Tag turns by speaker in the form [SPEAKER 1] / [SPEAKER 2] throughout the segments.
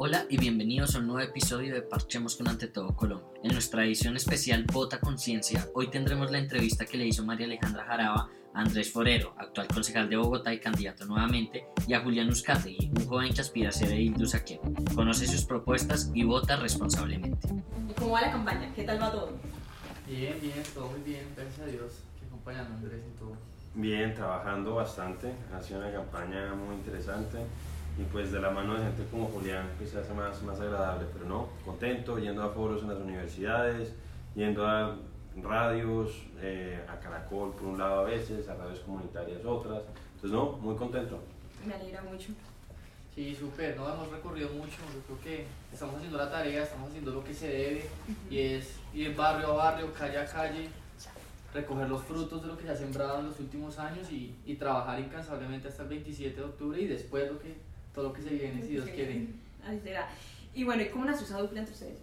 [SPEAKER 1] Hola y bienvenidos a un nuevo episodio de Parchemos con Ante Todo Colombia. En nuestra edición especial Vota Conciencia, hoy tendremos la entrevista que le hizo María Alejandra Jaraba a Andrés Forero, actual concejal de Bogotá y candidato nuevamente, y a Julián Uzcategui, un joven que aspira a ser edil de Conoce sus propuestas y vota responsablemente.
[SPEAKER 2] ¿Y cómo va la campaña? ¿Qué tal va todo?
[SPEAKER 3] Bien, bien, todo muy bien, gracias a Dios, que acompañando Andrés y todo.
[SPEAKER 4] Bien, trabajando bastante, ha sido una campaña muy interesante y pues de la mano de gente como Julián pues se hace más, más agradable, pero no, contento, yendo a foros en las universidades, yendo a radios, eh, a Caracol por un lado a veces, a radios comunitarias otras, entonces no, muy contento.
[SPEAKER 2] Me alegra mucho.
[SPEAKER 3] Sí, súper, no hemos recorrido mucho, yo creo que estamos haciendo la tarea, estamos haciendo lo que se debe y es ir barrio a barrio, calle a calle, recoger los frutos de lo que se ha sembrado en los últimos años y, y trabajar incansablemente hasta el 27 de octubre y después lo que todo lo que se viene, si Dios quiere.
[SPEAKER 2] Así será. Y bueno, ¿y cómo nació esa dupla entre ustedes?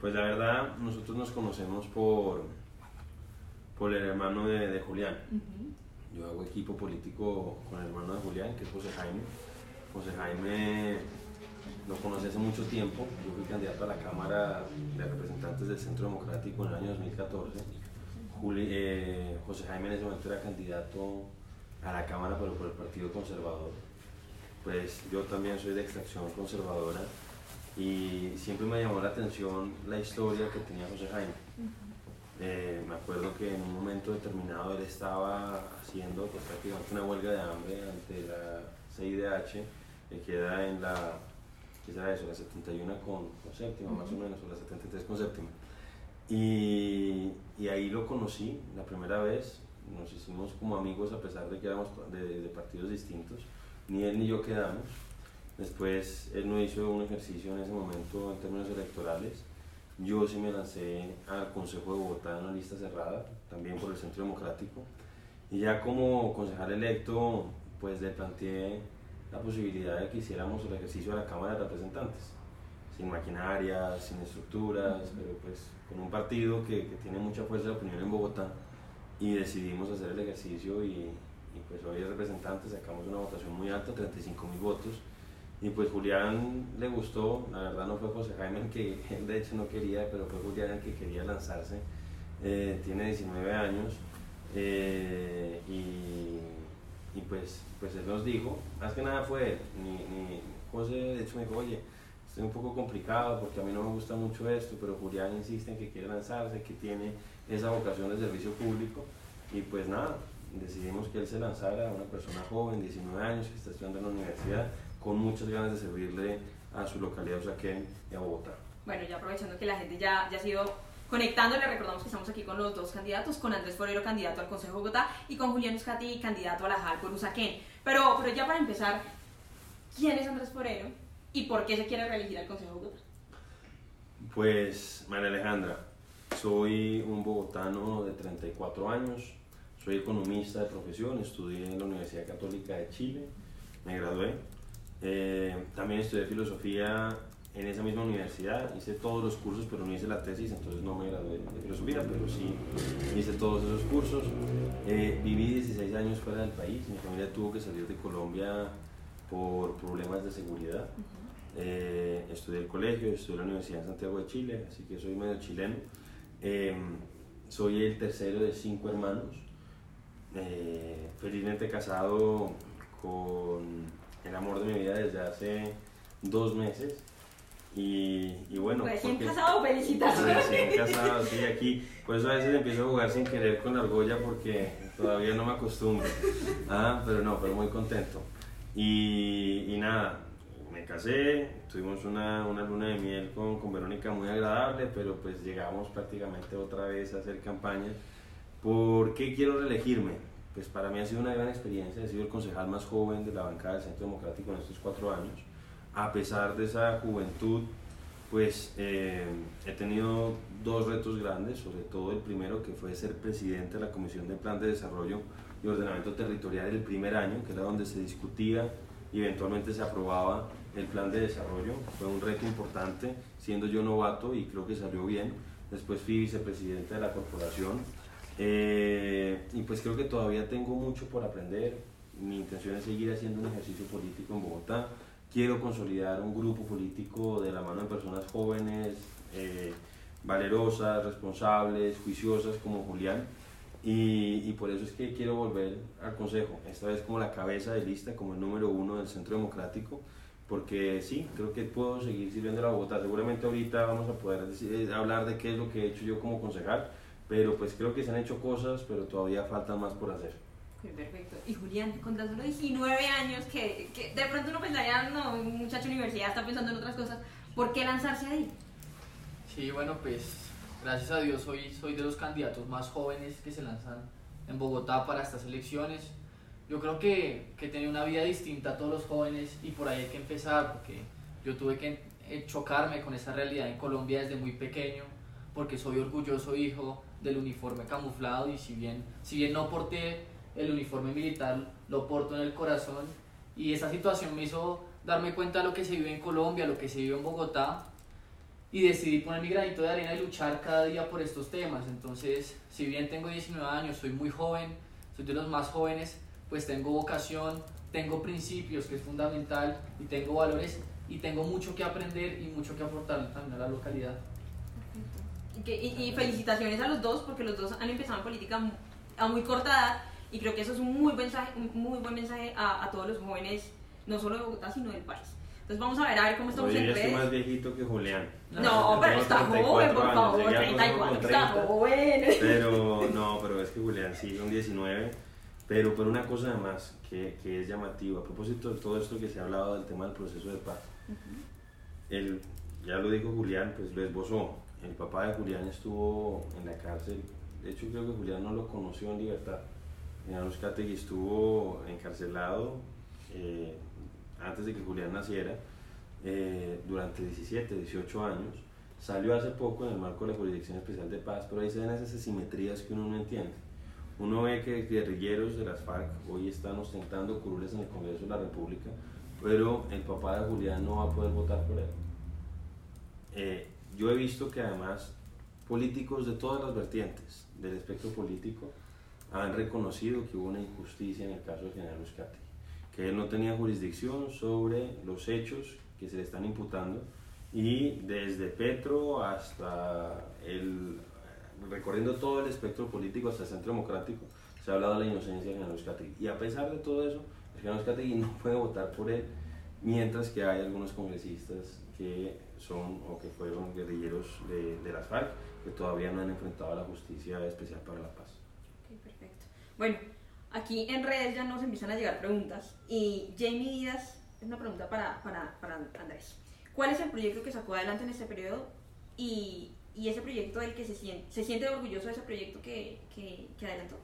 [SPEAKER 4] Pues la verdad, nosotros nos conocemos por, por el hermano de, de Julián. Yo hago equipo político con el hermano de Julián, que es José Jaime. José Jaime lo conocí hace mucho tiempo. Yo fui candidato a la Cámara de Representantes del Centro Democrático en el año 2014. Eh, José Jaime en ese momento era candidato a la Cámara, pero por el Partido Conservador pues yo también soy de extracción conservadora y siempre me llamó la atención la historia que tenía José Jaime. Eh, me acuerdo que en un momento determinado él estaba haciendo pues, prácticamente una huelga de hambre ante la CIDH, que queda en la, ¿qué será eso? La 71 con, séptima, más o menos, o la 73 con séptima. Y, y, ahí lo conocí la primera vez, nos hicimos como amigos a pesar de que éramos de partidos distintos ni él ni yo quedamos. Después él no hizo un ejercicio en ese momento en términos electorales. Yo sí me lancé al Consejo de Bogotá en una lista cerrada, también por el Centro Democrático. Y ya como concejal electo, pues le planteé la posibilidad de que hiciéramos el ejercicio de la Cámara de Representantes, sin maquinarias, sin estructuras, pero pues con un partido que, que tiene mucha fuerza de opinión en Bogotá y decidimos hacer el ejercicio y, y pues hoy el representante sacamos una votación muy alta, 35 mil votos. Y pues Julián le gustó, la verdad no fue José Jaime el que él de hecho no quería, pero fue Julián el que quería lanzarse. Eh, tiene 19 años eh, y, y, pues, pues él nos dijo, más que nada fue él, ni, ni, José de hecho me dijo, oye, estoy un poco complicado porque a mí no me gusta mucho esto, pero Julián insiste en que quiere lanzarse, que tiene esa vocación de servicio público y pues nada, decidimos que él se lanzara, una persona joven, 19 años, que está estudiando en la universidad, con muchas ganas de servirle a su localidad Usaquén y a Bogotá.
[SPEAKER 2] Bueno, ya aprovechando que la gente ya, ya ha sido conectando, le recordamos que estamos aquí con los dos candidatos, con Andrés Forero, candidato al Consejo de Bogotá, y con Julián Uscati, candidato a la JAL por Usaquén. Pero, pero ya para empezar, ¿quién es Andrés Forero y por qué se quiere reelegir al Consejo de Bogotá?
[SPEAKER 4] Pues, María Alejandra, soy un bogotano de 34 años, soy economista de profesión, estudié en la Universidad Católica de Chile, me gradué. Eh, también estudié filosofía en esa misma universidad, hice todos los cursos, pero no hice la tesis, entonces no me gradué de filosofía, pero sí hice todos esos cursos. Eh, viví 16 años fuera del país, mi familia tuvo que salir de Colombia por problemas de seguridad. Eh, estudié el colegio, estudié la Universidad de Santiago de Chile, así que soy medio chileno. soy el tercero de cinco hermanos. Eh, felizmente casado con el amor de mi vida desde hace dos meses. Y, y bueno.
[SPEAKER 2] Recién casado, felicitaciones.
[SPEAKER 4] Recién casado, sí, aquí. Por eso a veces empiezo a jugar sin querer con la argolla porque todavía no me acostumbro. Ah, pero no, pero muy contento. Y, y nada, me casé, tuvimos una, una, luna de miel con, con Verónica muy agradable, pero pues llegamos prácticamente otra vez a hacer campaña ¿Por qué quiero reelegirme? Pues para mí ha sido una gran experiencia, he sido el concejal más joven de la bancada del Centro Democrático en estos cuatro años. A pesar de esa juventud, pues eh, he tenido dos retos grandes, sobre todo el primero que fue ser presidente de la Comisión de Plan de Desarrollo y Ordenamiento Territorial el primer año, que era donde se discutía y eventualmente se aprobaba el plan de desarrollo. Fue un reto importante, siendo yo novato y creo que salió bien. Después fui vicepresidente de la corporación eh, pues creo que todavía tengo mucho por aprender. Mi intención es seguir haciendo un ejercicio político en Bogotá. quiero consolidar un grupo político de la mano de personas jóvenes, eh, valerosas, responsables, juiciosas como Julián. Y, y, por eso es que quiero volver al Consejo, esta vez como la cabeza de lista, como el número uno del Centro Democrático, porque sí, creo que puedo seguir sirviendo a la Bogotá. Seguramente ahorita vamos a poder decir, hablar de qué es lo que he hecho yo como concejal, pero pues creo que se han hecho cosas, pero todavía falta más por hacer.
[SPEAKER 2] Perfecto. Y Julián, con tan solo 19 años, que, que de pronto uno pensaría, no, un muchacho de universidad está pensando en otras cosas, ¿por qué lanzarse ahí?
[SPEAKER 3] Sí, bueno, pues gracias a Dios soy, soy de los candidatos más jóvenes que se lanzan en Bogotá para estas elecciones. Yo creo que, que tenía una vida distinta a todos los jóvenes y por ahí hay que empezar, porque yo tuve que eh, chocarme con esa realidad en Colombia desde muy pequeño, porque soy orgulloso hijo del uniforme camuflado y si bien, si bien no porté el uniforme militar, lo porto en el corazón y esa situación me hizo darme cuenta de lo que se vive en Colombia, lo que se vive en Bogotá y decidí poner mi granito de arena y luchar cada día por estos temas. Entonces, si bien tengo 19 años, soy muy joven, soy de los más jóvenes, pues tengo vocación, tengo principios, que es fundamental, y tengo valores, y tengo mucho que aprender y mucho que aportar también a la localidad.
[SPEAKER 2] Y, y, y felicitaciones a los dos, porque los dos han empezado en política a muy corta edad, y creo que eso es un muy buen mensaje, un muy buen mensaje a, a todos los jóvenes, no solo de Bogotá, sino del país. Entonces vamos a ver, a ver cómo estamos
[SPEAKER 4] Oye,
[SPEAKER 2] en
[SPEAKER 4] yo
[SPEAKER 2] redes.
[SPEAKER 4] estoy más viejito que Julián.
[SPEAKER 2] No, pero está
[SPEAKER 4] 34
[SPEAKER 2] joven, por favor,
[SPEAKER 4] llegué al Consejo
[SPEAKER 2] 34,
[SPEAKER 4] con
[SPEAKER 2] está
[SPEAKER 4] 30.
[SPEAKER 2] joven.
[SPEAKER 4] Pero no, pero es que Julián sí, son 19. Pero, pero una cosa además que, que es llamativa, a propósito de todo esto que se ha hablado del tema del proceso de paz, el, ya lo dijo Julián, pues lo esbozó. El papá de Julián estuvo en la cárcel, de hecho creo que Julián no lo conoció en libertad. General Uzcategui estuvo encarcelado eh, antes de que Julián naciera eh, durante 17, 18 años. Salió hace poco en el marco de la Jurisdicción Especial de Paz, pero ahí se ven esas asimetrías que uno no entiende. Uno ve que guerrilleros de las FARC hoy están ostentando curules en el Congreso de la República, pero el papá de Julián no va a poder votar por él. Eh, yo he visto que además políticos de todas las vertientes del espectro político han reconocido que hubo una injusticia en el caso del general Uzcategui, que él no tenía jurisdicción sobre los hechos que se le están imputando y desde Petro hasta el, recorriendo todo el espectro político hasta el centro democrático, se ha hablado de la inocencia del general Uzcategui. Y a pesar de todo eso, el general Uzcategui no puede votar por él, mientras que hay algunos congresistas que son o que fueron guerrilleros de, de las FARC que todavía no han enfrentado a la justicia especial para la paz.
[SPEAKER 2] Ok, perfecto. Bueno, aquí en redes ya nos empiezan a llegar preguntas y Jamie Díaz es una pregunta para, para, para Andrés. ¿Cuál es el proyecto que sacó adelante en este periodo y, y ese proyecto del que se siente, se siente orgulloso de ese proyecto que, que, que adelantó?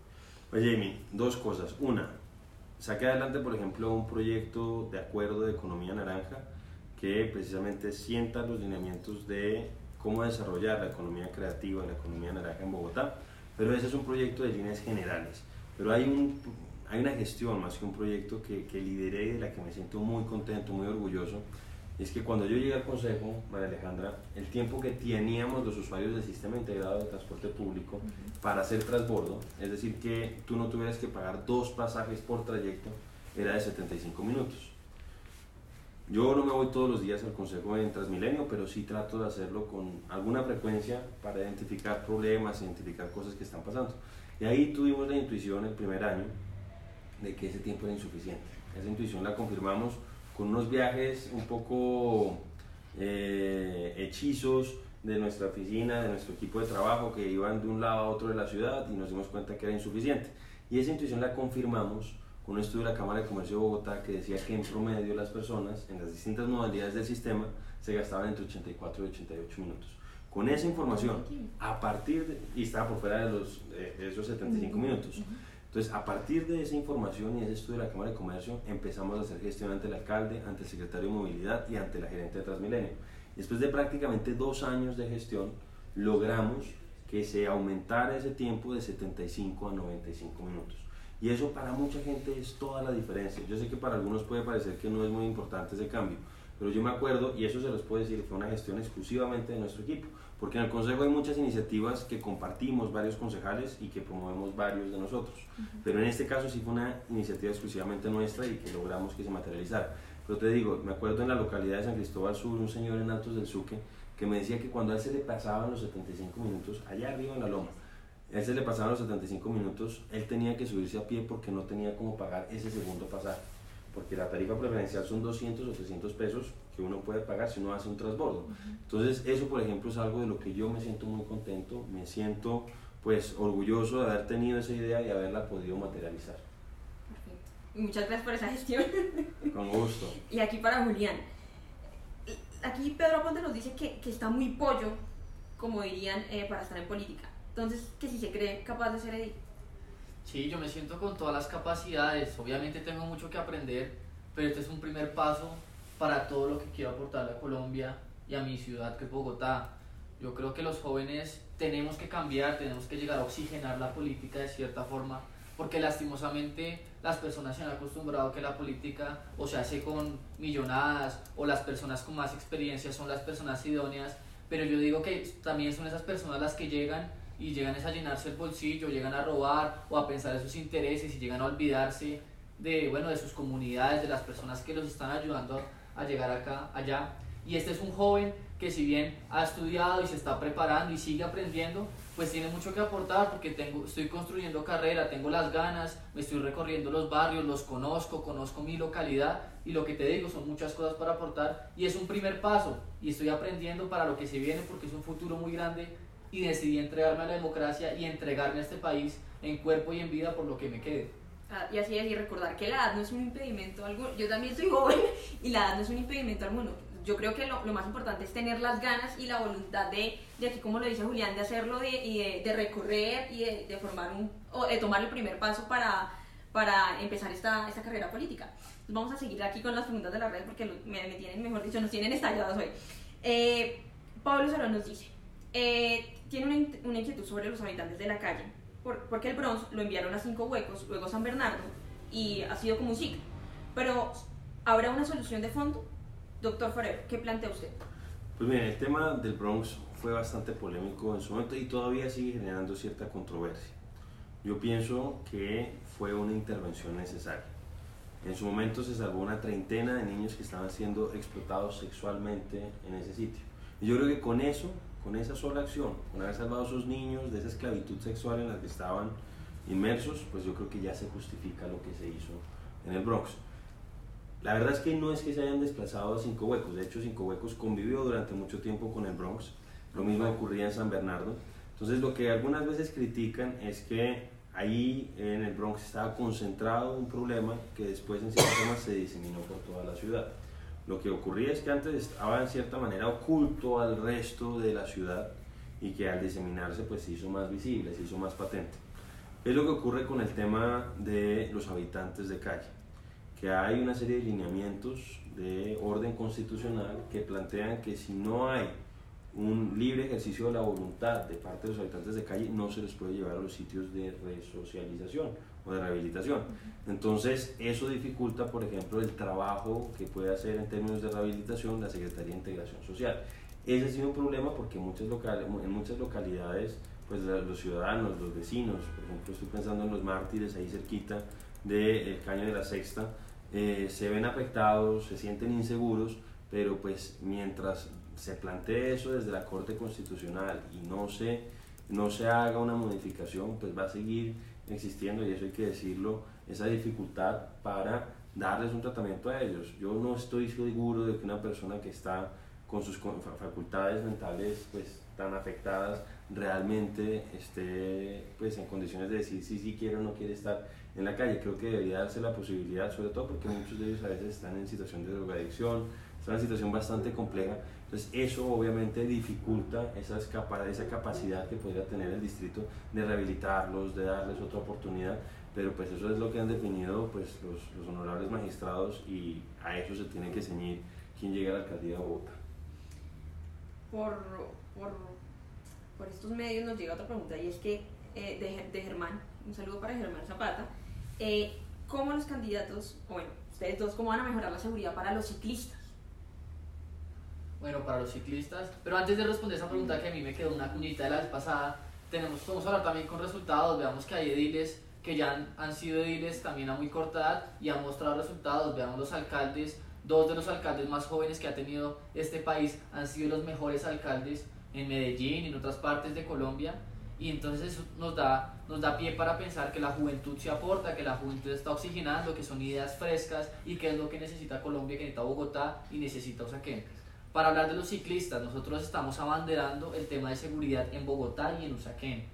[SPEAKER 4] Pues Jamie, dos cosas. Una, saqué adelante, por ejemplo, un proyecto de acuerdo de economía naranja que precisamente sienta los lineamientos de cómo desarrollar la economía creativa, la economía naranja en Bogotá, pero ese es un proyecto de líneas generales. Pero hay, un, hay una gestión más que un proyecto que, que lideré y de la que me siento muy contento, muy orgulloso. Es que cuando yo llegué al Consejo, María Alejandra, el tiempo que teníamos los usuarios del sistema integrado de transporte público para hacer transbordo, es decir, que tú no tuvieras que pagar dos pasajes por trayecto, era de 75 minutos. Yo no me voy todos los días al Consejo en Transmilenio, pero sí trato de hacerlo con alguna frecuencia para identificar problemas, identificar cosas que están pasando. Y ahí tuvimos la intuición el primer año de que ese tiempo era insuficiente. Esa intuición la confirmamos con unos viajes un poco eh, hechizos de nuestra oficina, de nuestro equipo de trabajo, que iban de un lado a otro de la ciudad y nos dimos cuenta que era insuficiente. Y esa intuición la confirmamos con un estudio de la Cámara de Comercio de Bogotá que decía que en promedio las personas en las distintas modalidades del sistema se gastaban entre 84 y 88 minutos. Con esa información, a partir de, y estaba por fuera de, los, de, de esos 75 minutos, entonces a partir de esa información y ese estudio de la Cámara de Comercio empezamos a hacer gestión ante el alcalde, ante el secretario de Movilidad y ante la gerente de Transmilenio. Después de prácticamente dos años de gestión, logramos que se aumentara ese tiempo de 75 a 95 minutos. Y eso para mucha gente es toda la diferencia. Yo sé que para algunos puede parecer que no es muy importante ese cambio, pero yo me acuerdo, y eso se los puedo decir, fue una gestión exclusivamente de nuestro equipo, porque en el Consejo hay muchas iniciativas que compartimos varios concejales y que promovemos varios de nosotros, pero en este caso sí fue una iniciativa exclusivamente nuestra y que logramos que se materializara. Pero te digo, me acuerdo en la localidad de San Cristóbal Sur, un señor en Altos del Suque, que me decía que cuando a él se le pasaban los 75 minutos, allá arriba en la loma, él se le pasaban los 75 minutos, él tenía que subirse a pie porque no tenía cómo pagar ese segundo pasaje. Porque la tarifa preferencial son 200 o 300 pesos que uno puede pagar si uno hace un transbordo. Entonces, eso, por ejemplo, es algo de lo que yo me siento muy contento, me siento pues orgulloso de haber tenido esa idea y haberla podido materializar.
[SPEAKER 2] Perfecto. Y muchas gracias por esa gestión.
[SPEAKER 4] Con gusto.
[SPEAKER 2] y aquí para Julián. Aquí Pedro Aponte nos dice que, que está muy pollo, como dirían, eh, para estar en política. Entonces, que si se cree capaz de ser edil.
[SPEAKER 3] Sí, yo me siento con todas las capacidades. Obviamente tengo mucho que aprender, pero este es un primer paso para todo lo que quiero aportarle a Colombia y a mi ciudad, que es Bogotá. Yo creo que los jóvenes tenemos que cambiar, tenemos que llegar a oxigenar la política de cierta forma, porque lastimosamente las personas se han acostumbrado a que la política o se hace con millonadas o las personas con más experiencia son las personas idóneas, pero yo digo que también son esas personas las que llegan y llegan a llenarse el bolsillo, llegan a robar o a pensar en sus intereses y llegan a olvidarse de, bueno, de sus comunidades, de las personas que los están ayudando a llegar acá, allá. Y este es un joven que si bien ha estudiado y se está preparando y sigue aprendiendo, pues tiene mucho que aportar porque tengo, estoy construyendo carrera, tengo las ganas, me estoy recorriendo los barrios, los conozco, conozco mi localidad y lo que te digo son muchas cosas para aportar y es un primer paso y estoy aprendiendo para lo que se viene porque es un futuro muy grande y decidí entregarme a la democracia y entregarme a este país en cuerpo y en vida por lo que me quede.
[SPEAKER 2] Ah, y así es, y recordar que la edad no es un impedimento alguno. Yo también soy joven y la edad no es un impedimento alguno yo creo que lo, lo, más importante es tener las ganas y la voluntad de, de aquí como lo dice Julián, de hacerlo de, y de, recorrer y de, formar un, o de tomar el primer paso para, para empezar esta, esta carrera política. Entonces vamos a seguir aquí con las preguntas de la red porque me, me tienen, mejor dicho, nos tienen estallados hoy. Eh, Pablo Solón nos dice, eh, tiene una, una, inquietud sobre los habitantes de la calle, por, porque el Bronx lo enviaron a cinco huecos, luego San Bernardo, y ha sido como un ciclo. Pero, ¿habrá una solución de fondo? Doctor Forero, ¿qué plantea usted?
[SPEAKER 4] Pues bien, el tema del Bronx fue bastante polémico en su momento y todavía sigue generando cierta controversia. Yo pienso que fue una intervención necesaria. En su momento se salvó una treintena de niños que estaban siendo explotados sexualmente en ese sitio. Y yo creo que con eso, con esa sola acción, con haber salvado a esos niños de esa esclavitud sexual en la que estaban inmersos, pues yo creo que ya se justifica lo que se hizo en el Bronx. La verdad es que no es que se hayan desplazado a Cinco Huecos, de hecho Cinco Huecos convivió durante mucho tiempo con el Bronx, lo mismo ocurría en San Bernardo. Entonces lo que algunas veces critican es que ahí en el Bronx estaba concentrado un problema que después en cierta forma se diseminó por toda la ciudad. Lo que ocurría es que antes estaba en cierta manera oculto al resto de la ciudad y que al diseminarse pues se hizo más visible, se hizo más patente. Es lo que ocurre con el tema de los habitantes de calle que hay una serie de lineamientos de orden constitucional que plantean que si no hay un libre ejercicio de la voluntad de parte de los habitantes de calle, no se les puede llevar a los sitios de resocialización o de rehabilitación. Entonces, eso dificulta, por ejemplo, el trabajo que puede hacer en términos de rehabilitación la Secretaría de Integración Social. Ese ha sido un problema porque muchas en muchas localidades, pues los ciudadanos, los vecinos, por ejemplo, estoy pensando en los mártires ahí cerquita del Caño de la Sexta, eh, se ven afectados, se sienten inseguros, pero pues mientras se plantee eso desde la Corte Constitucional y no se, no se haga una modificación, pues va a seguir existiendo, y eso hay que decirlo, esa dificultad para darles un tratamiento a ellos. Yo no estoy seguro de que una persona que está con sus facultades mentales pues tan afectadas realmente esté pues en condiciones de decir si sí quiere o no quiere estar en la calle. Creo que debería darse la posibilidad, sobre todo porque muchos de ellos a veces están en situación de drogadicción, están en una situación bastante compleja. Entonces eso obviamente dificulta capa esa capacidad que podría tener el distrito de rehabilitarlos, de darles otra oportunidad, pero pues eso es lo que han definido pues, los, los honorables magistrados y a eso se tiene que ceñir quien llega a la alcaldía de Bogotá.
[SPEAKER 2] Por, por, por, estos medios nos llega otra pregunta y es que eh, de, de Germán, un saludo para Germán Zapata, eh, cómo los candidatos, bueno, ustedes dos, cómo van a mejorar la seguridad para los ciclistas.
[SPEAKER 3] Bueno, para los ciclistas, pero antes de responder esa pregunta que a mí me quedó una cuñita de la vez pasada, tenemos, podemos hablar también con resultados, veamos que hay ediles que ya han, han sido ediles también a muy corta edad y han mostrado resultados, veamos los alcaldes dos de los alcaldes más jóvenes que ha tenido este país han sido los mejores alcaldes en Medellín y en otras partes de Colombia y entonces eso nos da, nos da pie para pensar que la juventud se aporta, que la juventud está oxigenando, que son ideas frescas y que es lo que necesita Colombia, que necesita Bogotá y necesita Usaquén. Para hablar de los ciclistas, nosotros estamos abanderando el tema de seguridad en Bogotá y en Usaquén.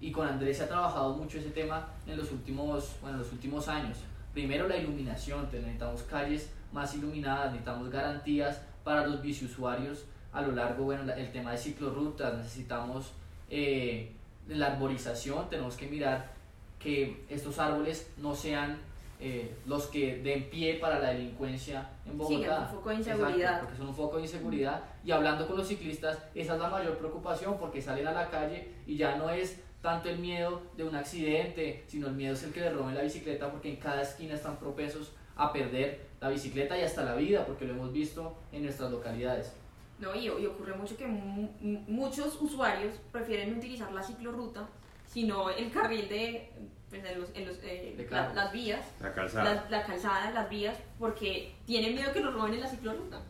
[SPEAKER 3] Y con Andrés se ha trabajado mucho ese tema en los últimos, bueno, en los últimos años. Primero la iluminación, necesitamos calles más iluminadas, necesitamos garantías para los biciusuarios a lo largo, bueno, el tema de ciclorrutas, necesitamos eh, la arborización, tenemos que mirar que estos árboles no sean eh, los que den pie para la delincuencia en Bogotá.
[SPEAKER 2] un foco de inseguridad.
[SPEAKER 3] porque son un foco de inseguridad. Y hablando con los ciclistas, esa es la mayor preocupación porque salen a la calle y ya no es tanto el miedo de un accidente, sino el miedo es el que le roben la bicicleta porque en cada esquina están propensos a perder la bicicleta y hasta la vida, porque lo hemos visto en nuestras localidades.
[SPEAKER 2] No, y, ocurre mucho que muchos usuarios prefieren utilizar la ciclorruta, sino el carril de, pues, en, los, en los, eh, las vías,
[SPEAKER 4] la calzada.
[SPEAKER 2] La, calzada, las vías, porque tienen miedo que los roben en la ciclorruta.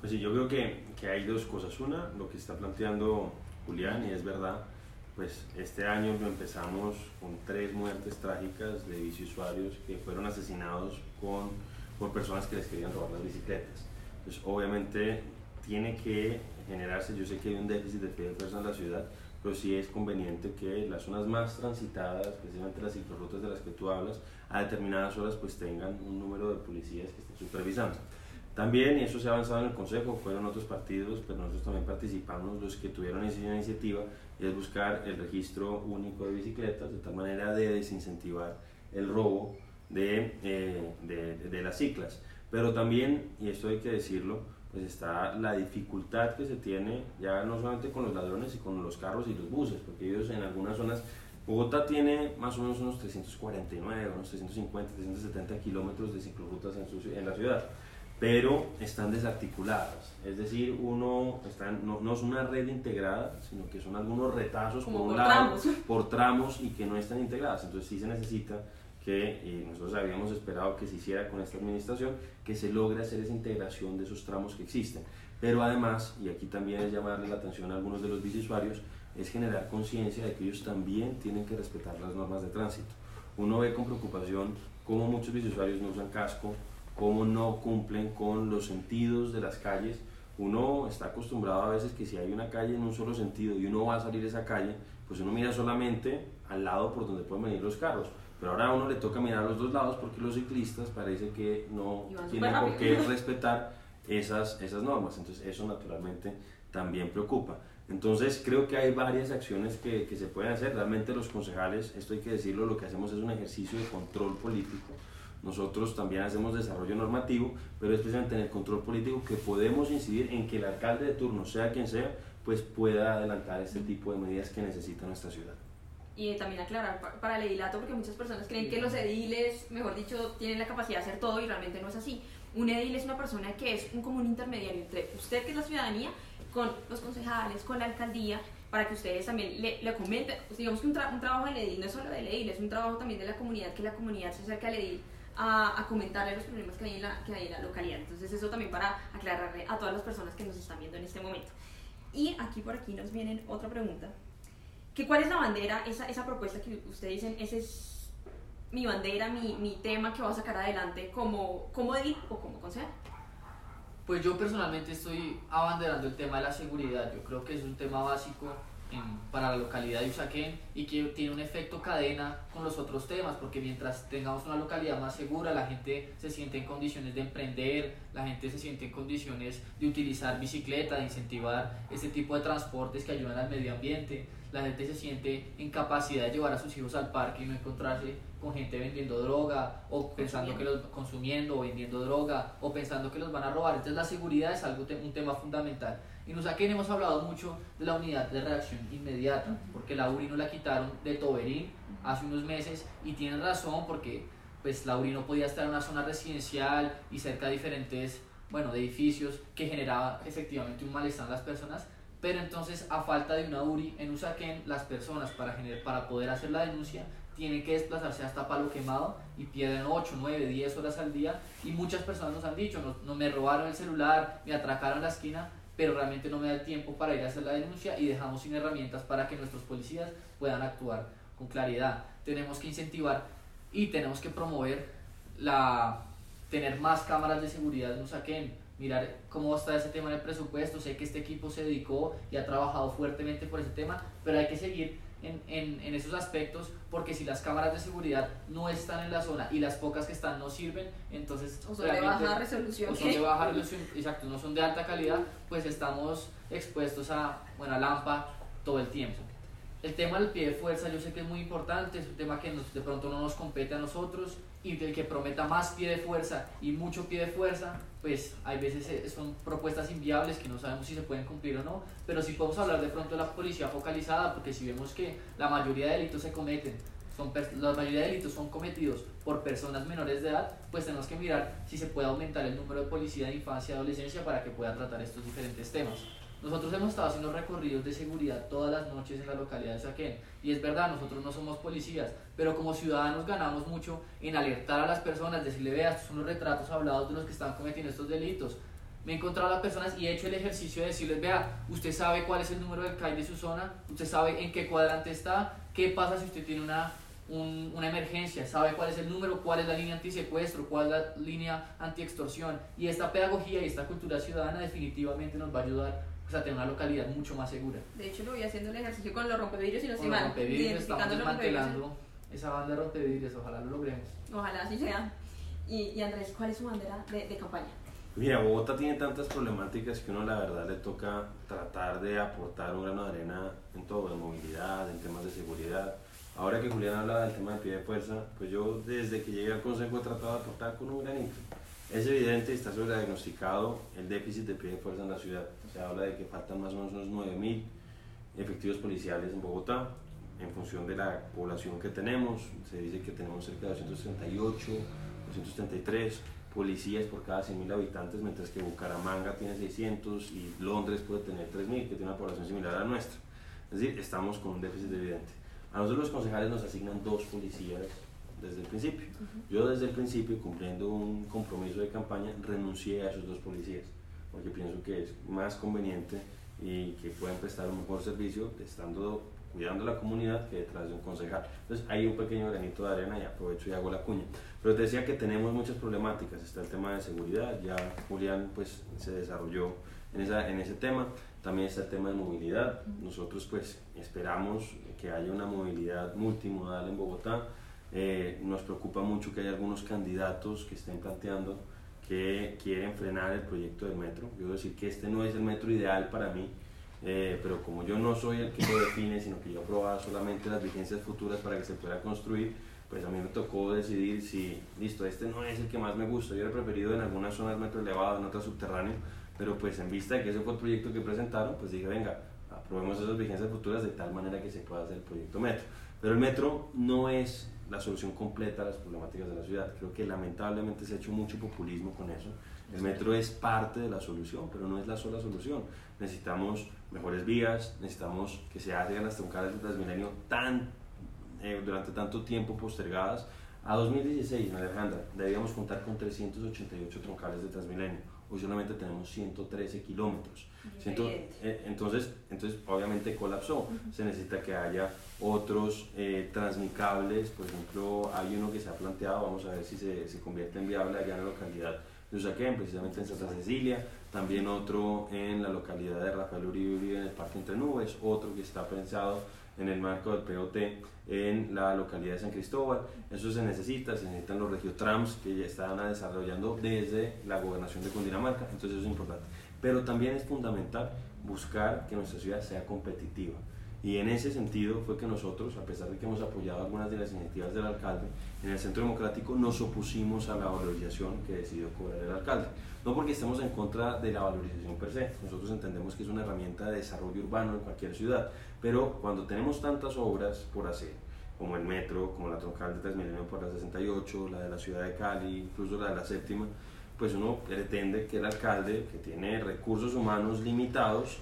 [SPEAKER 4] Pues sí, yo creo que, que hay dos cosas. Una, lo que está planteando Julián, y es verdad, pues este año lo empezamos con tres muertes trágicas de biciusuarios que fueron asesinados con, por personas que les querían robar las bicicletas. Pues obviamente tiene que generarse, yo sé que hay un déficit de pie de fuerza en la ciudad, pero sí es conveniente que las zonas más transitadas, especialmente las ciclorrutas de las que tú hablas, a determinadas horas pues tengan un número de policías que estén supervisando. También, y eso se ha avanzado en el Consejo, fueron otros partidos, pero nosotros también participamos, los que tuvieron esa iniciativa, es buscar el registro único de bicicletas, de tal manera de desincentivar el robo de, eh, de, de las ciclas. Pero también, y esto hay que decirlo, pues está la dificultad que se tiene ya no solamente con los ladrones y con los carros y los buses, porque ellos en algunas zonas, Bogotá tiene más o menos unos 349, unos 350, 370 kilómetros de ciclorrutas en, en la ciudad, pero están desarticuladas, es decir, uno está, no, no, es una red integrada, sino que son algunos retazos por un lado, por tramos y que no están integradas, entonces sí se necesita que nosotros habíamos esperado que se hiciera con esta administración, que se logre hacer esa integración de esos tramos que existen. Pero además, y aquí también es llamarle la atención a algunos de los biciusuarios, es generar conciencia de que ellos también tienen que respetar las normas de tránsito. Uno ve con preocupación cómo muchos biciusuarios no usan casco, cómo no cumplen con los sentidos de las calles. Uno está acostumbrado a veces que si hay una calle en un solo sentido y uno va a salir esa calle, pues uno mira solamente al lado por donde pueden venir los carros pero ahora a uno le toca mirar a los dos lados porque los ciclistas parece que no tienen por qué respetar esas, esas normas. Entonces eso naturalmente también preocupa. Entonces creo que hay varias acciones que, que, se pueden hacer. Realmente los concejales, esto hay que decirlo, lo que hacemos es un ejercicio de control político. Nosotros también hacemos desarrollo normativo, pero es precisamente en el control político que podemos incidir en que el alcalde de turno, sea quien sea, pues pueda adelantar este tipo de medidas que necesita nuestra ciudad
[SPEAKER 2] y también aclarar para el edilato, porque muchas personas creen que los ediles, mejor dicho, tienen la capacidad de hacer todo y realmente no es así. Un edil es una persona que es un común intermediario entre usted, que es la ciudadanía, con los concejales, con la alcaldía, para que ustedes también le, le comenten. Pues digamos que un, un, trabajo del edil no es solo del edil, es un trabajo también de la comunidad, que la comunidad se acerque al edil a, a comentarle los problemas que hay, en la, que hay en la localidad. Entonces, eso también para aclararle a todas las personas que nos están viendo en este momento. Y aquí por aquí nos vienen otra pregunta que cuál es la bandera, esa, esa propuesta que ustedes dicen, ese es mi bandera, mi, mi tema que voy a sacar adelante como, como edil o como consejero?
[SPEAKER 3] Pues yo personalmente estoy abanderando el tema de la seguridad. Yo creo que es un tema básico para la localidad de Usaquén y que tiene un efecto cadena con los otros temas, porque mientras tengamos una localidad más segura, la gente se siente en condiciones de emprender, la gente se siente en condiciones de utilizar bicicleta, de incentivar este tipo de transportes que ayudan al medio ambiente, la gente se siente en capacidad de llevar a sus hijos al parque y no encontrarse con gente vendiendo droga o pensando que los consumiendo o vendiendo droga o pensando que los van a robar. Entonces la seguridad es algo un tema fundamental. Y nos aquí hemos hablado mucho de la unidad de reacción inmediata, porque la URI no la quitaron de Toberín hace unos meses y tienen razón porque pues la URI no podía estar en una zona residencial y cerca de diferentes bueno, edificios que generaba efectivamente un malestar en las personas, pero entonces a falta de una URI en Usaquén, las personas para, para poder hacer la denuncia tienen que desplazarse hasta Palo Quemado y pierden 8, 9, 10 horas al día y muchas personas nos han dicho, no, no me robaron el celular, me atracaron la esquina, pero realmente no me da el tiempo para ir a hacer la denuncia y dejamos sin herramientas para que nuestros policías puedan actuar con claridad. Tenemos que incentivar y tenemos que promover la tener más cámaras de seguridad en Usaquén, mirar cómo está ese tema en el presupuesto. Sé que este equipo se dedicó y ha trabajado fuertemente por ese tema, pero hay que seguir en, en, en, esos aspectos porque si las cámaras de seguridad no están en la zona y las pocas que están no sirven, entonces
[SPEAKER 2] o son de baja resolución,
[SPEAKER 3] o son de baja resolución, exacto, no son de alta calidad, pues estamos expuestos a buena lampa todo el tiempo. El tema del pie de fuerza yo sé que es muy importante, es un tema que nos, de pronto no nos compete a nosotros y del que prometa más pie de fuerza y mucho pie de fuerza, pues hay veces eh, son propuestas inviables que no sabemos si se pueden cumplir o no, pero sí podemos hablar de pronto de la policía focalizada, porque si vemos que la mayoría de delitos se cometen, son la mayoría de delitos son cometidos por personas menores de edad, pues tenemos que mirar si se puede aumentar el número de policía de infancia y adolescencia para que pueda tratar estos diferentes temas. Nosotros hemos estado haciendo recorridos de seguridad todas las noches en la localidad de Saquén. Y es verdad, nosotros no somos policías, pero como ciudadanos ganamos mucho en alertar a las personas, decirle, vea, estos son los retratos hablados de los que están cometiendo estos delitos. Me he encontrado a las personas y he hecho el ejercicio de decirles, vea, usted sabe cuál es el número del CAI de su zona, usted sabe en qué cuadrante está, qué pasa si usted tiene una, una emergencia, sabe cuál es el número, cuál es la línea antisecuestro, cuál es la línea antiextorsión. Y esta pedagogía y esta cultura ciudadana definitivamente nos va a ayudar o sea, tener una localidad mucho más segura.
[SPEAKER 2] De hecho, lo voy haciendo el ejercicio con los rompevidrios y mal.
[SPEAKER 3] Rompevidrios, estamos desmantelando esa banda de rompevidrios, ojalá lo logremos.
[SPEAKER 2] Ojalá así sea. Y, y Andrés, ¿cuál es su bandera de, de campaña?
[SPEAKER 4] Mira, Bogotá tiene tantas problemáticas que uno la verdad le toca tratar de aportar un grano de arena en todo, en movilidad, en temas de seguridad. Ahora que Julián habla del tema de pie de fuerza, pues yo desde que llegué al Consejo he tratado de aportar con un granito. Es evidente, está diagnosticado el déficit de pie de fuerza en la ciudad. Se habla de que faltan más o menos unos 9.000 efectivos policiales en Bogotá. En función de la población que tenemos, se dice que tenemos cerca de 238, 233 policías por cada 100.000 habitantes, mientras que Bucaramanga tiene 600 y Londres puede tener 3.000, que tiene una población similar a la nuestra. Es decir, estamos con un déficit evidente. A nosotros los concejales nos asignan dos policías desde el principio. Yo desde el principio, cumpliendo un compromiso de campaña, renuncié a esos dos policías, porque pienso que es más conveniente y que pueden prestar un mejor servicio estando cuidando la comunidad que detrás de un concejal. Entonces hay un pequeño granito de arena y aprovecho y hago la cuña. Pero te decía que tenemos muchas problemáticas. Está el tema de seguridad, ya Julián pues se desarrolló en, esa, en ese tema. También está el tema de movilidad. Nosotros pues esperamos que haya una movilidad multimodal en Bogotá eh, nos preocupa mucho que hay algunos candidatos que estén planteando que quieren frenar el proyecto del metro. Yo decir que este no es el metro ideal para mí, eh, pero como yo no soy el que lo define, sino que yo aprobaba solamente las vigencias futuras para que se pueda construir, pues a mí me tocó decidir si, listo, este no es el que más me gusta. Yo he preferido en algunas zonas metro elevado, en otras subterráneo, pero pues en vista de que ese fue el proyecto que presentaron, pues dije, venga, aprobemos esas vigencias futuras de tal manera que se pueda hacer el proyecto metro. Pero el metro no es la solución completa a las problemáticas de la ciudad. Creo que lamentablemente se ha hecho mucho populismo con eso. El metro es parte de la solución, pero no es la sola solución. Necesitamos mejores vías, necesitamos que se hagan las troncales del Transmilenio tan, eh, durante tanto tiempo postergadas. A 2016, Alejandra, debíamos contar con 388 troncales de Transmilenio. Hoy solamente tenemos 113 kilómetros. Eh, entonces, entonces, obviamente colapsó. Se necesita que haya otros eh, transmicables. Por ejemplo, hay uno que se ha planteado, vamos a ver si se, se convierte en viable allá en la localidad de Usaquén, precisamente en Santa Cecilia. También otro en la localidad de Rafael Uribe Uribe, en el Parque Entre Nubes. Otro que está pensado en el marco del POT en la localidad de San Cristóbal. Eso se necesita, se necesitan los regiotrams que ya están desarrollando desde la gobernación de Cundinamarca, entonces eso es importante. Pero también es fundamental buscar que nuestra ciudad sea competitiva. Y en ese sentido fue que nosotros, a pesar de que hemos apoyado algunas de las iniciativas del alcalde, en el Centro Democrático nos opusimos a la valorización que decidió cobrar el alcalde. No porque estemos en contra de la valorización per se, nosotros entendemos que es una herramienta de desarrollo urbano en cualquier ciudad, pero cuando tenemos tantas obras por hacer, como el metro, como la troncal de Transmilenio por la 68, la de la ciudad de Cali, incluso la de la séptima, pues uno pretende que el alcalde, que tiene recursos humanos limitados,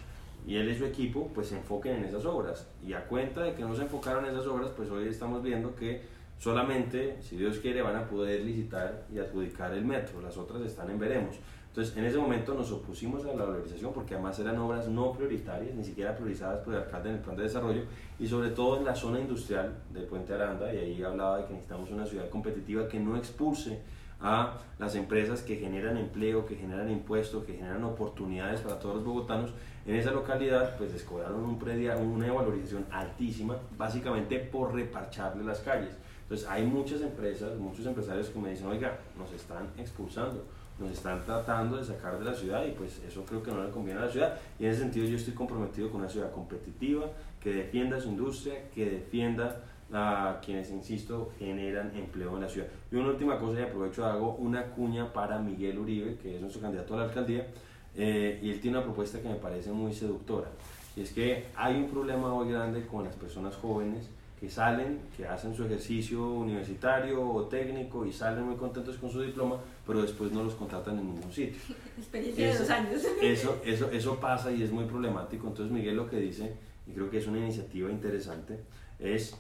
[SPEAKER 4] y él y su equipo pues se enfoquen en esas obras. Y a cuenta de que no se enfocaron en esas obras, pues hoy estamos viendo que solamente, si Dios quiere, van a poder licitar y adjudicar el metro. Las otras están en veremos. Entonces, en ese momento nos opusimos a la valorización porque además eran obras no prioritarias, ni siquiera priorizadas por el alcalde en el plan de desarrollo y sobre todo en la zona industrial del Puente Aranda y ahí hablaba de que necesitamos una ciudad competitiva que no expulse a las empresas que generan empleo, que generan impuestos, que generan oportunidades para todos los bogotanos. En esa localidad pues les cobraron un predia, una valorización altísima, básicamente por reparcharle las calles. Entonces hay muchas empresas, muchos empresarios que me dicen, oiga, nos están expulsando nos están tratando de sacar de la ciudad y pues eso creo que no le conviene a la ciudad y en ese sentido yo estoy comprometido con una ciudad competitiva que defienda su industria, que defienda a quienes, insisto, generan empleo en la ciudad. Y una última cosa, y aprovecho, hago una cuña para Miguel Uribe, que es nuestro candidato a la alcaldía, eh, y él tiene una propuesta que me parece muy seductora. Y es que hay un problema hoy grande con las personas jóvenes que salen, que hacen su ejercicio universitario o técnico y salen muy contentos con su diploma, pero después no los contratan en ningún sitio.
[SPEAKER 2] Experiencia de dos años.
[SPEAKER 4] Eso, eso, eso pasa y es muy problemático. Entonces Miguel lo que dice, y creo que es una iniciativa interesante, es,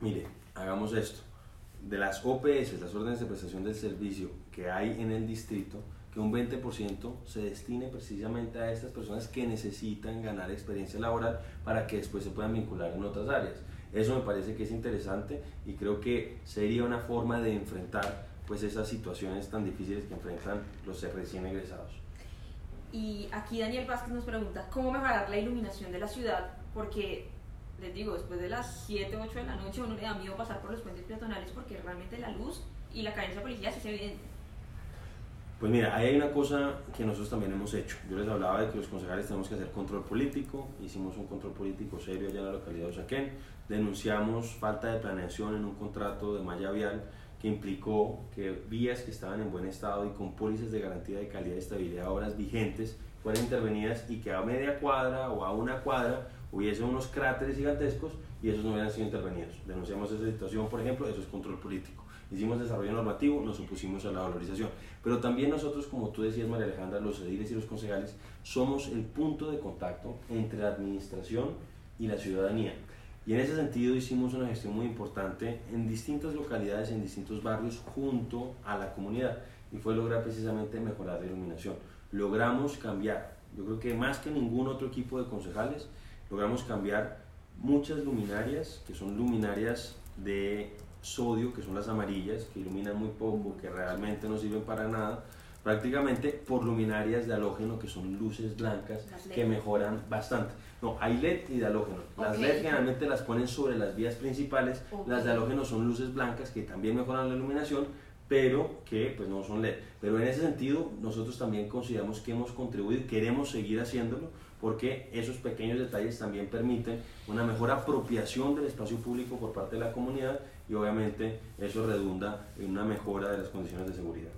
[SPEAKER 4] mire, hagamos esto. De las OPS, las órdenes de prestación del servicio que hay en el distrito, que un 20% se destine precisamente a estas personas que necesitan ganar experiencia laboral para que después se puedan vincular en otras áreas. Eso me parece que es interesante y creo que sería una forma de enfrentar pues esas situaciones tan difíciles que enfrentan los recién egresados.
[SPEAKER 2] Y aquí Daniel Vázquez nos pregunta, ¿cómo mejorar la iluminación de la ciudad? Porque, les digo, después de las 7, 8 de la noche uno le da miedo pasar por los puentes peatonales porque realmente la luz y la carencia de policía sí es evidente.
[SPEAKER 4] Pues mira, hay una cosa que nosotros también hemos hecho. Yo les hablaba de que los concejales tenemos que hacer control político. Hicimos un control político serio allá en la localidad de Usaquén. Denunciamos falta de planeación en un contrato de malla vial que implicó que vías que estaban en buen estado y con pólizas de garantía de calidad y estabilidad obras vigentes fueran intervenidas y que a media cuadra o a una cuadra hubiese unos cráteres gigantescos y esos no hubieran sido intervenidos. Denunciamos esa situación, por ejemplo, eso es control político hicimos desarrollo normativo, nos opusimos a la valorización. Pero también nosotros, como tú decías, María Alejandra, los ediles y los concejales, somos el punto de contacto entre la administración y la ciudadanía. Y en ese sentido hicimos una gestión muy importante en distintas localidades, en distintos barrios, junto a la comunidad. Y fue lograr precisamente mejorar la iluminación. Logramos cambiar, yo creo que más que ningún otro equipo de concejales, logramos cambiar muchas luminarias, que son luminarias de sodio, que son las amarillas, que iluminan muy poco, que realmente no sirven para nada, prácticamente por luminarias de halógeno, que son luces blancas, que mejoran bastante. No, hay LED y de halógeno. Las LED generalmente las ponen sobre las vías principales, las de halógeno son luces blancas que también mejoran la iluminación, pero que pues no son LED. Pero en ese sentido nosotros también consideramos que hemos contribuido, queremos seguir haciéndolo, porque esos pequeños detalles también permiten una mejor apropiación del espacio público por parte de la comunidad y obviamente eso redunda en una mejora de las condiciones de seguridad.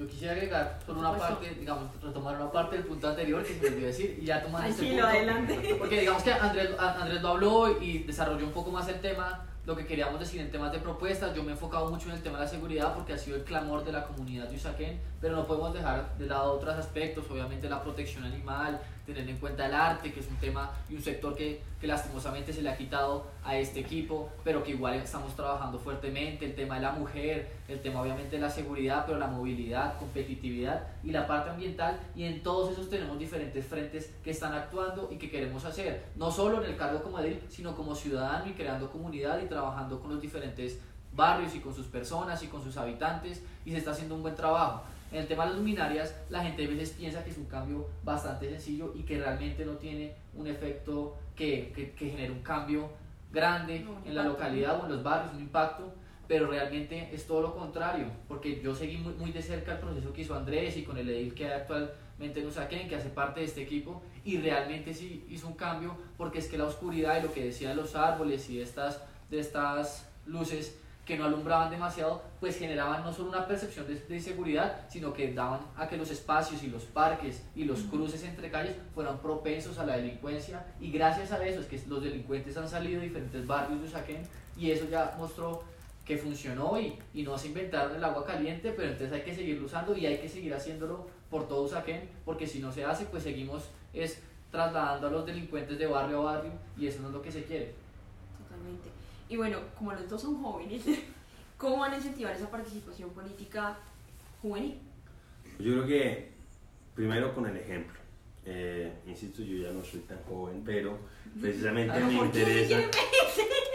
[SPEAKER 3] Yo quisiera agregar solo una parte, digamos, retomar una parte del punto anterior que se me olvidó decir y ya tomando
[SPEAKER 2] este punto, adelante.
[SPEAKER 3] Porque digamos que Andrés, Andrés lo habló y desarrolló un poco más el tema lo que queríamos decir en temas de propuestas. Yo me he enfocado mucho en el tema de la seguridad porque ha sido el clamor de la comunidad de Usaquén, pero no podemos dejar de lado otros aspectos, obviamente la protección animal, tener en cuenta el arte, que es un tema y un sector que, que lastimosamente se le ha quitado a este equipo, pero que igual estamos trabajando fuertemente, el tema de la mujer, el tema obviamente de la seguridad, pero la movilidad, competitividad y la parte ambiental, y en todos esos tenemos diferentes frentes que están actuando y que queremos hacer, no solo en el cargo como edil, sino como ciudadano y creando comunidad y trabajando con los diferentes barrios y con sus personas y con sus habitantes, y se está haciendo un buen trabajo. En el tema de las luminarias, la gente a veces piensa que es un cambio bastante sencillo y que realmente no tiene un efecto que, que, que genere un cambio grande en la localidad o en los barrios, un impacto, pero realmente es todo lo contrario, porque yo seguí muy, muy de cerca el proceso que hizo Andrés y con el edil que hay actualmente en Usaquén, que hace parte de este equipo, y realmente sí hizo un cambio, porque es que la oscuridad y lo que decían los árboles y estas, de estas luces que no alumbraban demasiado, pues generaban no solo una percepción de, inseguridad, sino que daban a que los espacios y los parques y los cruces entre calles fueran propensos a la delincuencia y gracias a eso es que los delincuentes han salido de diferentes barrios de Usaquén y eso ya mostró que funcionó y, y no se inventaron el agua caliente, pero entonces hay que seguirlo usando y hay que seguir haciéndolo por todo Usaquén, porque si no se hace, pues seguimos es trasladando a los delincuentes de barrio a barrio y eso no es lo que se quiere.
[SPEAKER 2] Totalmente. Y bueno, como los dos son jóvenes, ¿cómo van a incentivar esa participación política juvenil?
[SPEAKER 4] Yo creo que primero con el ejemplo. Eh, insisto, yo ya no soy tan joven, pero precisamente
[SPEAKER 2] ¿Pero
[SPEAKER 4] me interesa.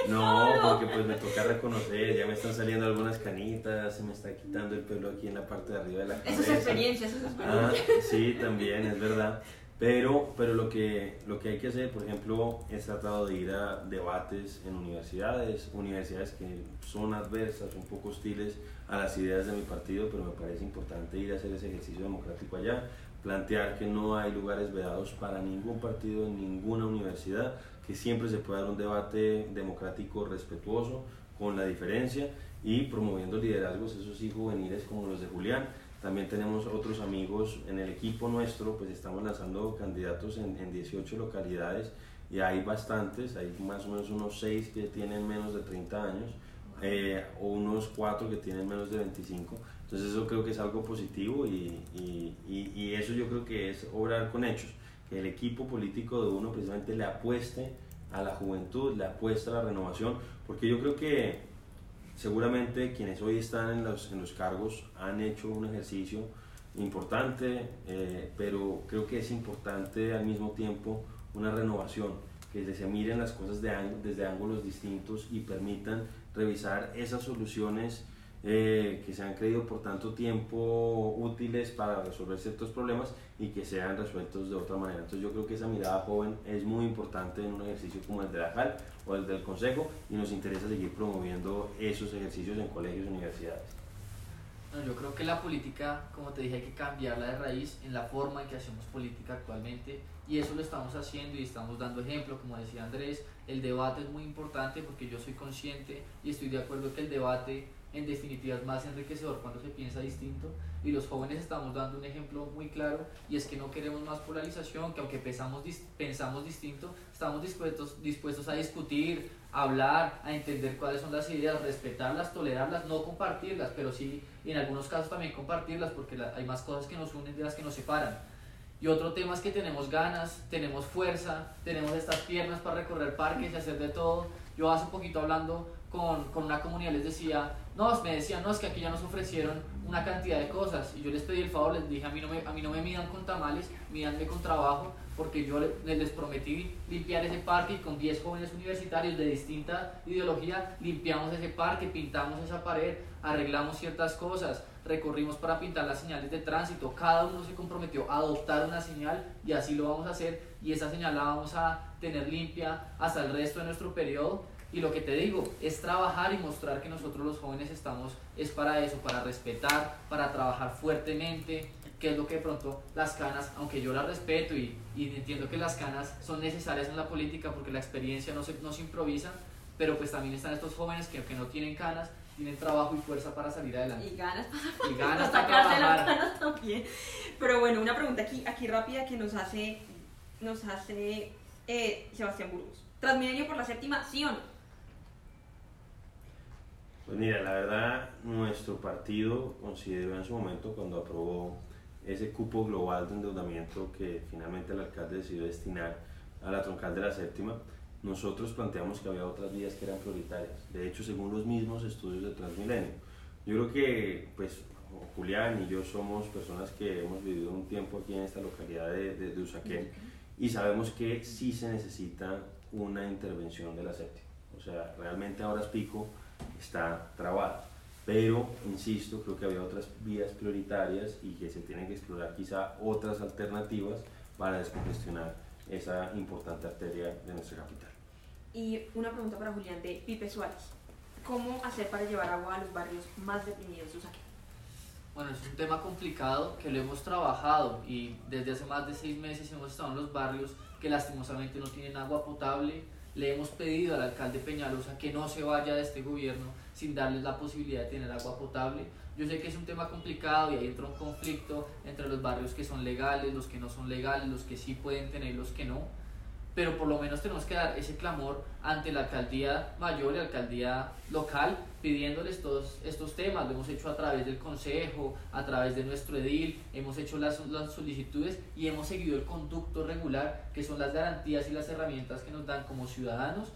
[SPEAKER 4] No, porque pues me toca reconocer, ya me están saliendo algunas canitas, se me está quitando el pelo aquí en la parte de arriba de la
[SPEAKER 2] Eso
[SPEAKER 4] cabeza.
[SPEAKER 2] es experiencia, eso es
[SPEAKER 4] Ah, sí, también, es verdad. Pero, pero lo, que, lo que hay que hacer, por ejemplo, es tratado de ir a debates en universidades, universidades que son adversas, un poco hostiles a las ideas de mi partido, pero me parece importante ir a hacer ese ejercicio democrático allá, plantear que no hay lugares vedados para ningún partido en ninguna universidad, que siempre se puede dar un debate democrático respetuoso, con la diferencia y promoviendo liderazgos, esos sí juveniles como los de Julián. También tenemos otros amigos en el equipo nuestro, pues estamos lanzando candidatos en, en 18 localidades y hay bastantes, hay más o menos unos 6 que tienen menos de 30 años eh, o unos 4 que tienen menos de 25. Entonces eso creo que es algo positivo y, y, y, y eso yo creo que es obrar con hechos, que el equipo político de uno precisamente le apueste a la juventud, le apuesta a la renovación, porque yo creo que seguramente quienes hoy están en los, en los cargos han hecho un ejercicio importante, eh, pero creo que es importante al mismo tiempo una renovación, que se miren las cosas desde ángulos distintos y permitan revisar esas soluciones eh, que se han creído por tanto tiempo útiles para resolver ciertos problemas y que sean resueltos de otra manera. Entonces yo creo que esa mirada joven es muy importante en un ejercicio como el de la JAL o el del Consejo y nos interesa seguir promoviendo esos ejercicios en colegios y universidades.
[SPEAKER 3] No, yo creo que la política, como te dije, hay que cambiarla de raíz en la forma en que hacemos política actualmente y eso lo estamos haciendo y estamos dando ejemplo, como decía Andrés, el debate es muy importante porque yo soy consciente y estoy de acuerdo que el debate en definitiva es más enriquecedor cuando se piensa distinto y los jóvenes estamos dando un ejemplo muy claro y es que no queremos más polarización, que aunque pensamos, pensamos distinto, estamos dispuestos, dispuestos a discutir, a hablar, a entender cuáles son las ideas, respetarlas, tolerarlas, no compartirlas, pero sí en algunos casos también compartirlas porque hay más cosas que nos unen de las que nos separan. Y otro tema es que tenemos ganas, tenemos fuerza, tenemos estas piernas para recorrer parques y hacer de todo. Yo hace poquito hablando con, con una comunidad les decía, no, me decían, no, es que aquí ya nos ofrecieron una cantidad de cosas. Y yo les pedí el favor, les dije, a mí no me, a mí no me midan con tamales, mídanme con trabajo, porque yo le- les prometí limpiar ese parque y con 10 jóvenes universitarios de distinta ideología limpiamos ese parque, pintamos esa pared, arreglamos ciertas cosas, recorrimos para pintar las señales de tránsito, cada uno se comprometió a adoptar una señal y así lo vamos a hacer y esa señal la vamos a tener limpia hasta el resto de nuestro periodo y lo que te digo es trabajar y mostrar que nosotros los jóvenes estamos es para eso, para respetar, para trabajar fuertemente, que es lo que de pronto las canas, aunque yo las respeto y, y entiendo que las canas son necesarias en la política porque la experiencia no se, no se improvisa, pero pues también están estos jóvenes que aunque no tienen canas, tienen trabajo y fuerza para salir adelante.
[SPEAKER 2] Y ganas
[SPEAKER 3] Y ganas
[SPEAKER 2] para
[SPEAKER 3] para
[SPEAKER 2] sacarse las
[SPEAKER 3] trabajar.
[SPEAKER 2] ganas también. Pero bueno, una pregunta aquí, aquí rápida que nos hace, nos hace eh, Sebastián Burgos. ¿Transmilenio por la séptima, sí o no?
[SPEAKER 4] Pues mira, la verdad, nuestro partido consideró en su momento cuando aprobó ese cupo global de endeudamiento que finalmente el alcalde decidió destinar a la troncal de la séptima, nosotros planteamos que había otras vías que eran prioritarias. De hecho, según los mismos estudios de Transmilenio. Yo creo que, pues, Julián y yo somos personas que hemos vivido un tiempo aquí en esta localidad de, de, de Usaquén y sabemos que sí se necesita una intervención de la séptima. O sea, realmente ahora es pico está trabada. Pero, insisto, creo que había otras vías prioritarias y que se tienen que explorar quizá otras alternativas para descongestionar esa importante arteria de nuestra capital.
[SPEAKER 2] Y una pregunta para Julián de Pipe Suárez. ¿Cómo hacer para llevar agua a los barrios más deprimidos de Usaquén?
[SPEAKER 3] Bueno, es un tema complicado que lo hemos trabajado y desde hace más de seis meses hemos estado en los barrios que lastimosamente no tienen agua potable. Le hemos pedido al alcalde Peñalosa que no se vaya de este gobierno sin darles la posibilidad de tener agua potable. Yo sé que es un tema complicado y ahí entra un conflicto entre los barrios que son legales, los que no son legales, los que sí pueden tener, los que no. Pero por lo menos tenemos que dar ese clamor ante la alcaldía mayor y la alcaldía local pidiéndoles todos estos temas. Lo hemos hecho a través del consejo, a través de nuestro edil, hemos hecho las, las solicitudes y hemos seguido el conducto regular, que son las garantías y las herramientas que nos dan como ciudadanos.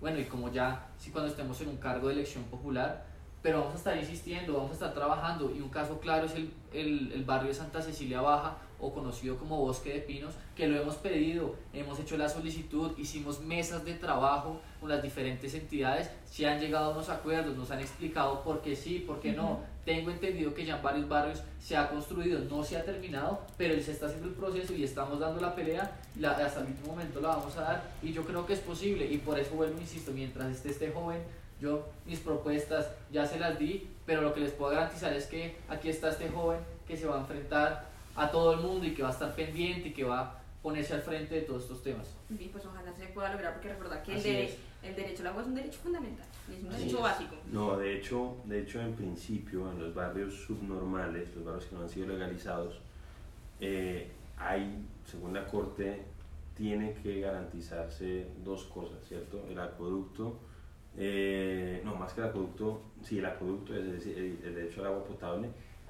[SPEAKER 3] Bueno, y como ya, si cuando estemos en un cargo de elección popular, pero vamos a estar insistiendo, vamos a estar trabajando y un caso claro es el, el, el barrio de Santa Cecilia Baja, o conocido como Bosque de Pinos, que lo hemos pedido, hemos hecho la solicitud, hicimos mesas de trabajo con las diferentes entidades, se han llegado a unos acuerdos, nos han explicado por qué sí, por qué no. Tengo entendido que ya en varios barrios se ha construido, no se ha terminado, pero se está haciendo el proceso y estamos dando la pelea, la, hasta el último momento la vamos a dar y yo creo que es posible y por eso vuelvo, insisto, mientras esté este joven, yo mis propuestas ya se las di, pero lo que les puedo garantizar es que aquí está este joven que se va a enfrentar a todo el mundo y que va a estar pendiente y que va a ponerse al frente de todos estos temas.
[SPEAKER 2] Y pues ojalá se pueda lograr porque recordar que el, el, derecho al agua es un derecho fundamental, es un derecho básico.
[SPEAKER 4] No, de hecho, de hecho en principio en los barrios subnormales, los barrios que no han sido legalizados, eh, hay, según la Corte, tiene que garantizarse dos cosas, ¿cierto? El acueducto, eh, no, más que el acueducto, sí, el acueducto, es decir, el derecho al agua potable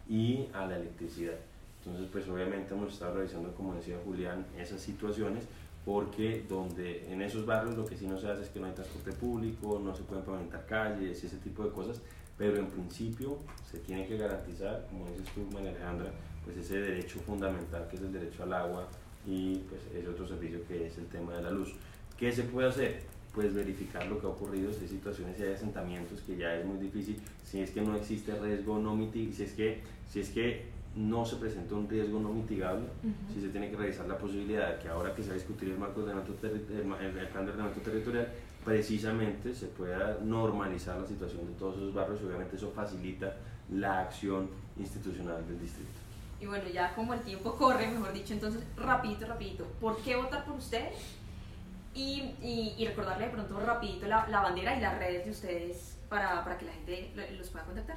[SPEAKER 4] y a la electricidad. Entonces, pues obviamente hemos estado revisando, como decía Julián, esas situaciones, porque donde en esos barrios lo que sí no se hace es que no hay transporte público, no se pueden pavimentar calles y ese tipo de cosas, pero en principio se tiene que garantizar, como dices tú, María Alejandra, pues ese derecho fundamental que es el derecho al agua y pues ese otro servicio que es el tema de la luz. ¿Qué se puede hacer? Pues verificar lo que ha ocurrido, si hay situaciones, si hay asentamientos que ya es muy difícil, si es que no existe riesgo no mitigable, si es que, si es que no se presenta un riesgo no mitigable, si se tiene que revisar la posibilidad de que ahora que se va a discutir el marco de el, el plan de ordenamiento territorial, precisamente se pueda normalizar la situación de todos esos barrios y obviamente eso facilita la acción institucional del distrito.
[SPEAKER 2] Y bueno, ya como el tiempo corre, mejor dicho, entonces rapidito, rapidito, ¿por qué votar por ustedes? Y, y, recordarle de pronto rapidito la, la, bandera y las redes de ustedes para, para que la gente los pueda contactar.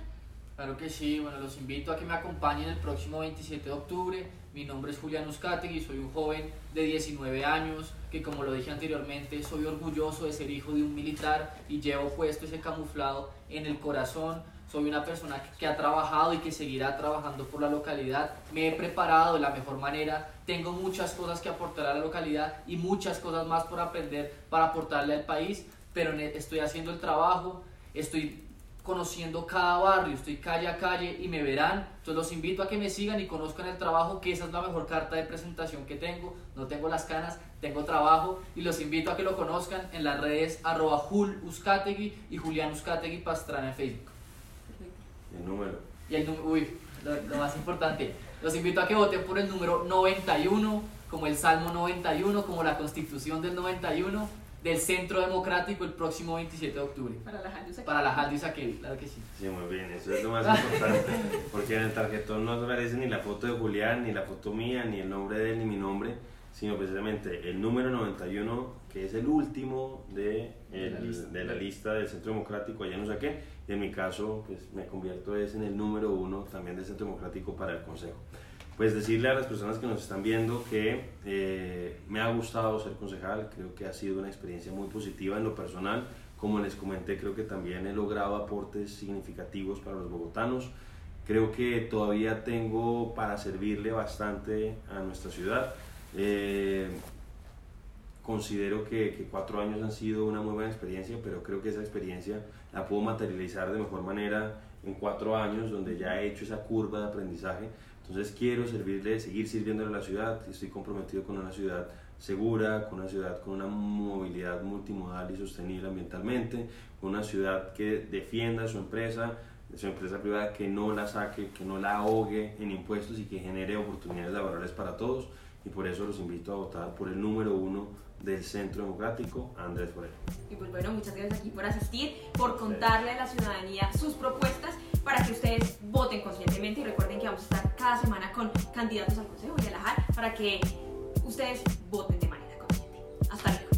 [SPEAKER 3] Claro que sí, bueno, los invito a que me acompañen el próximo 27 de octubre. Mi nombre es Julián Uzcategui, soy un joven de 19 años que como lo dije anteriormente, soy orgulloso de ser hijo de un militar y llevo puesto ese camuflado en el corazón. Soy una persona que, ha trabajado y que seguirá trabajando por la localidad. Me he preparado de la mejor manera. Tengo muchas cosas que aportar a la localidad y muchas cosas más por aprender para aportarle al país, pero estoy haciendo el trabajo, estoy conociendo cada barrio, estoy calle a calle y me verán. Entonces los invito a que me sigan y conozcan el trabajo, que esa es la mejor carta de presentación que tengo. No tengo las canas, tengo trabajo y los invito a que lo conozcan en las redes arroba Jul y Julián Uzcategui Pastrana en Facebook.
[SPEAKER 4] El número.
[SPEAKER 3] Y el número, uy, lo, más importante. Los invito a que voten por el número 91, como el Salmo 91, como la Constitución del 91 del Centro Democrático el próximo 27 de octubre.
[SPEAKER 2] Para la Jaldi
[SPEAKER 3] Para la Jaldi claro que sí.
[SPEAKER 4] Sí, muy bien, eso es lo más importante. porque en el tarjetón no aparece ni la foto de Julián, ni la foto mía, ni el nombre de él, ni mi nombre, sino precisamente el número 91, que es el último de, el, la, lista. de la lista del Centro Democrático, allá qué. Y en mi caso, pues me convierto es en el número uno también del Centro Democrático para el Consejo. Pues decirle a las personas que nos están viendo que eh, me ha gustado ser concejal, creo que ha sido una experiencia muy positiva en lo personal, como les comenté, creo que también he logrado aportes significativos para los bogotanos, creo que todavía tengo para servirle bastante a nuestra ciudad. Eh, considero que, que, cuatro años han sido una muy buena experiencia, pero creo que esa experiencia la puedo materializar de mejor manera en cuatro años, donde ya he hecho esa curva de aprendizaje entonces quiero servirle, seguir sirviéndole a la ciudad, estoy comprometido con una ciudad segura, con una ciudad con una movilidad multimodal y sostenible ambientalmente, con una ciudad que defienda su empresa, su empresa privada, que no la saque, que no la ahogue en impuestos y que genere oportunidades laborales para todos. Y por eso los invito a votar por el número uno del Centro Democrático Andrés Moreno.
[SPEAKER 2] Y pues bueno, muchas gracias aquí por asistir, por contarle a la ciudadanía sus propuestas para que ustedes voten conscientemente y recuerden que vamos a estar cada semana con candidatos al Consejo de la JAR para que ustedes voten de manera consciente. Hasta luego.